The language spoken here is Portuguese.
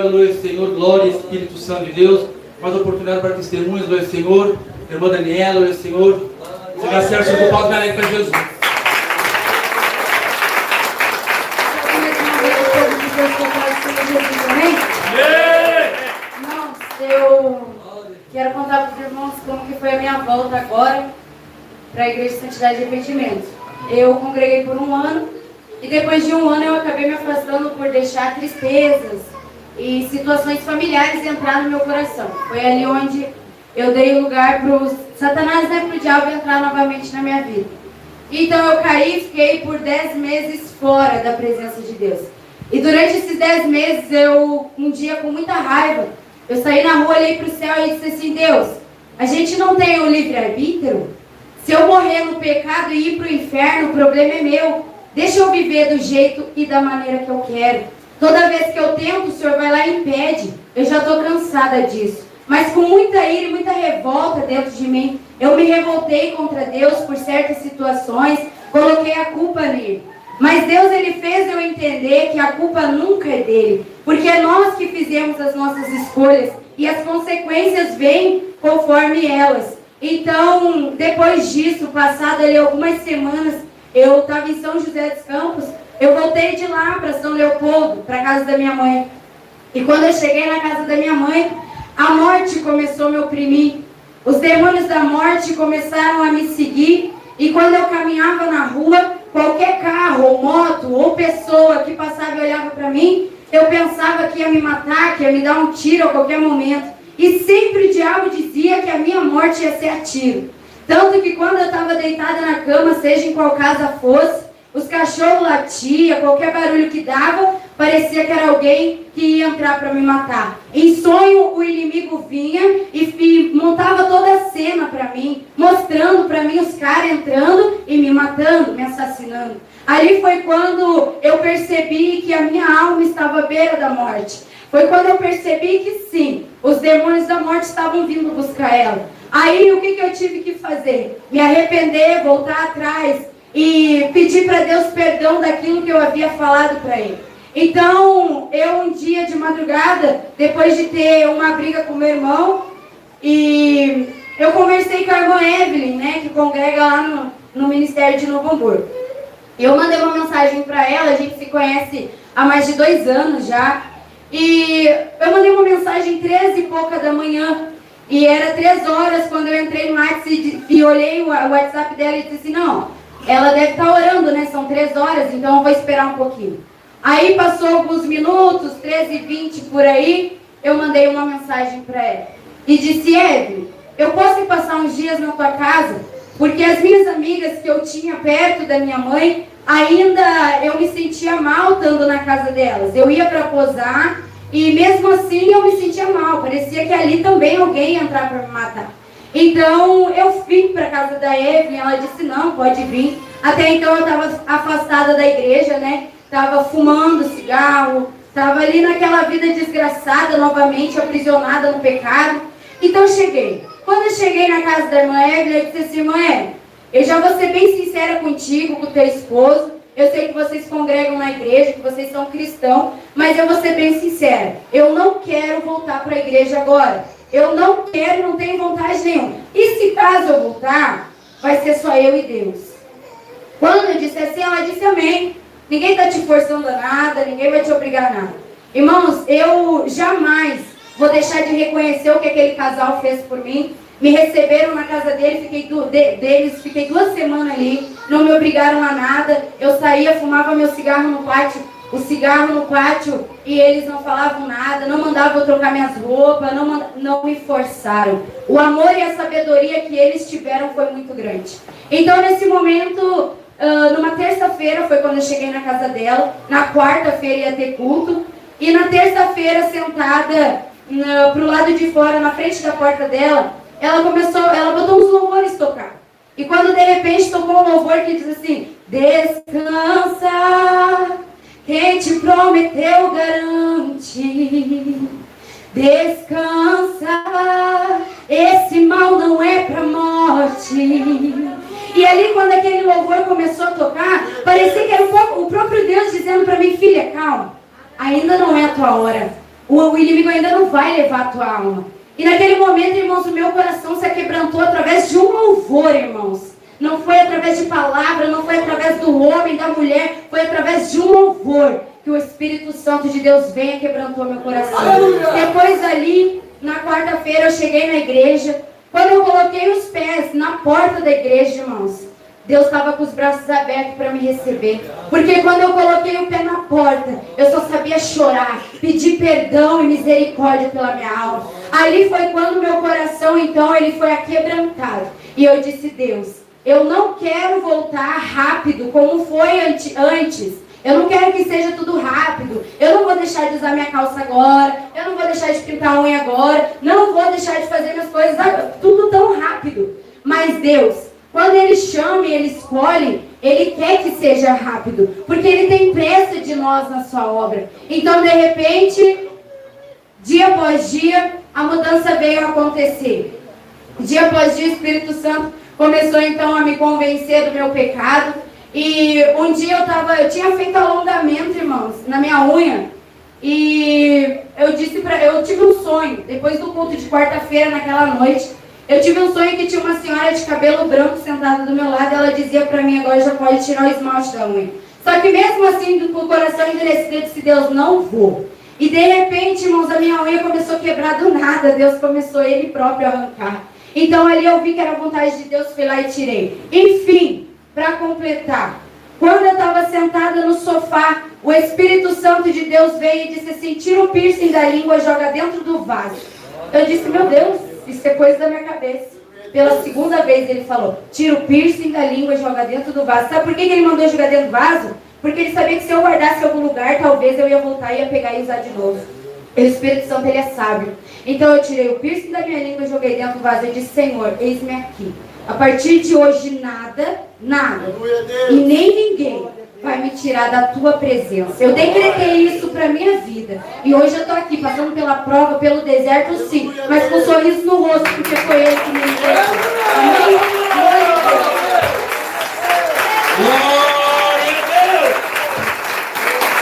aleluia, Senhor, glória, Espírito Santo de Deus, mais oportunidade para testemunhos, aleluia, Senhor, irmã Daniela, aleluia, Senhor, se me acerta, Senhor, do palco, para Jesus. eu quero contar para os irmãos como que foi a minha volta agora para a Igreja de Santidade de Arrependimento. Eu congreguei por um ano e depois de um ano eu acabei me afastando por deixar tristezas e situações familiares entrar no meu coração. Foi ali onde eu dei lugar para o Satanás, né, para o diabo entrar novamente na minha vida. Então eu caí e fiquei por dez meses fora da presença de Deus. E durante esses dez meses, eu, um dia com muita raiva, eu saí na rua, olhei para o céu e disse assim, Deus, a gente não tem o livre-arbítrio? Se eu morrer no pecado e ir para o inferno, o problema é meu. Deixa eu viver do jeito e da maneira que eu quero. Toda vez que eu tento, o Senhor vai lá e impede. Eu já estou cansada disso. Mas com muita ira e muita revolta dentro de mim, eu me revoltei contra Deus por certas situações, coloquei a culpa nele. Mas Deus ele fez eu entender que a culpa nunca é dele, porque é nós que fizemos as nossas escolhas e as consequências vêm conforme elas. Então, depois disso, passado ali algumas semanas, eu estava em São José dos Campos, eu voltei de lá para São Leopoldo, para a casa da minha mãe. E quando eu cheguei na casa da minha mãe, a morte começou a me oprimir. Os demônios da morte começaram a me seguir. E quando eu caminhava na rua, qualquer carro, ou moto, ou pessoa que passava e olhava para mim, eu pensava que ia me matar, que ia me dar um tiro a qualquer momento. E sempre o diabo dizia que a minha morte ia ser a tiro. Tanto que quando eu estava deitada na cama, seja em qual casa fosse, os cachorros latiam, qualquer barulho que dava, parecia que era alguém que ia entrar para me matar. Em sonho, o inimigo vinha e, montava toda a cena para mim, mostrando para mim os caras entrando e me matando, me assassinando. Ali foi quando eu percebi que a minha alma estava à beira da morte. Foi quando eu percebi que sim, os demônios da morte estavam vindo buscar ela. Aí o que, que eu tive que fazer? Me arrepender, voltar atrás e pedir para Deus perdão daquilo que eu havia falado para ele. Então, eu um dia de madrugada, depois de ter uma briga com meu irmão, e eu conversei com a irmã Evelyn, né, que congrega lá no, no Ministério de Novo Hamburgo. Eu mandei uma mensagem para ela, a gente se conhece há mais de dois anos já. E eu mandei uma mensagem três e pouca da manhã. E era três horas quando eu entrei no WhatsApp e, e olhei o WhatsApp dela e disse assim, não, ela deve estar tá orando, né? São três horas, então eu vou esperar um pouquinho. Aí passou alguns minutos, 13 e 20 por aí, eu mandei uma mensagem para ela. E disse, Eve, eu posso passar uns dias na tua casa? Porque as minhas amigas que eu tinha perto da minha mãe, ainda eu me sentia mal estando na casa delas. Eu ia para posar e mesmo assim eu me sentia mal. Parecia que ali também alguém ia entrar para me matar. Então eu vim para casa da Evelyn, ela disse não, pode vir. Até então eu estava afastada da igreja, né? Estava fumando cigarro, estava ali naquela vida desgraçada, novamente aprisionada no pecado. Então cheguei. Quando eu cheguei na casa da irmã Evelyn, eu disse assim, irmã Evelyn, eu já vou ser bem sincera contigo, com teu esposo. Eu sei que vocês congregam na igreja, que vocês são cristãos, mas eu vou ser bem sincera. Eu não quero voltar para a igreja agora. Eu não quero, não tenho vontade nenhuma. E se caso eu voltar, vai ser só eu e Deus. Quando eu disse assim, ela disse amém. Ninguém está te forçando a nada, ninguém vai te obrigar a nada. Irmãos, eu jamais vou deixar de reconhecer o que aquele casal fez por mim. Me receberam na casa dele, fiquei du de, deles, fiquei duas semanas ali, não me obrigaram a nada. Eu saía, fumava meu cigarro no pátio o cigarro no pátio e eles não falavam nada, não mandavam eu trocar minhas roupas, não, não me forçaram. O amor e a sabedoria que eles tiveram foi muito grande. Então, nesse momento, uh, numa terça-feira foi quando eu cheguei na casa dela, na quarta-feira ia ter culto, e na terça-feira, sentada uh, pro lado de fora, na frente da porta dela, ela começou, ela botou uns louvores tocar. E quando de repente tocou um louvor que diz assim: Descansa quem te prometeu garante. Descansa, esse mal não é para morte. E ali, quando aquele louvor começou a tocar, parecia que era o próprio Deus dizendo para mim: Filha, calma, ainda não é a tua hora. o inimigo ainda não vai levar a tua alma. E naquele momento, irmãos, o meu coração se quebrantou através de um louvor, irmãos. Não foi através de palavra, não foi através do homem, da mulher, foi através de um louvor que o Espírito Santo de Deus venha e quebrantou meu coração. Aleluia. Depois ali, na quarta-feira, eu cheguei na igreja. Quando eu coloquei os pés na porta da igreja, irmãos, Deus estava com os braços abertos para me receber. Porque quando eu coloquei o pé na porta, eu só sabia chorar, pedir perdão e misericórdia pela minha alma. Ali foi quando meu coração, então, ele foi aquebrantado. E eu disse, Deus, eu não quero voltar rápido como foi antes. Eu não quero que seja tudo rápido. Eu não vou deixar de usar minha calça agora. Eu não vou deixar de pintar a unha agora. Não vou deixar de fazer minhas coisas tudo tão rápido. Mas Deus, quando ele chama e ele escolhe, ele quer que seja rápido, porque ele tem pressa de nós na sua obra. Então, de repente, dia após dia, a mudança veio acontecer. Dia após dia, o Espírito Santo começou então a me convencer do meu pecado. E um dia eu tava, eu tinha feito alongamento, irmãos, na minha unha. E eu disse para, eu tive um sonho depois do culto de quarta-feira naquela noite. Eu tive um sonho que tinha uma senhora de cabelo branco sentada do meu lado ela dizia para mim, agora já pode tirar o esmalte da unha. Só que mesmo assim, com o coração endurecido, eu disse, Deus, não vou. E de repente, irmãos, a minha unha começou a quebrar do nada. Deus começou ele próprio a arrancar. Então ali eu vi que era vontade de Deus, fui lá e tirei. Enfim, para completar, quando eu estava sentada no sofá, o Espírito Santo de Deus veio e disse assim: tira o piercing da língua, joga dentro do vaso. Eu disse, meu Deus, isso é coisa da minha cabeça. Pela segunda vez ele falou: tira o piercing da língua e joga dentro do vaso. Sabe por que ele mandou jogar dentro do vaso? Porque ele sabia que se eu guardasse em algum lugar, talvez eu ia voltar e ia pegar e usar de novo. O Espírito Santo ele é sábio. Então eu tirei o piercing da minha língua e joguei dentro do vaso e disse: Senhor, eis-me aqui. A partir de hoje, nada, nada, e nem ninguém vai me tirar da tua presença. Eu decretei isso para minha vida. E hoje eu estou aqui, passando pela prova, pelo deserto, sim, mas com um sorriso no rosto, porque foi ele que me entregou. Amém?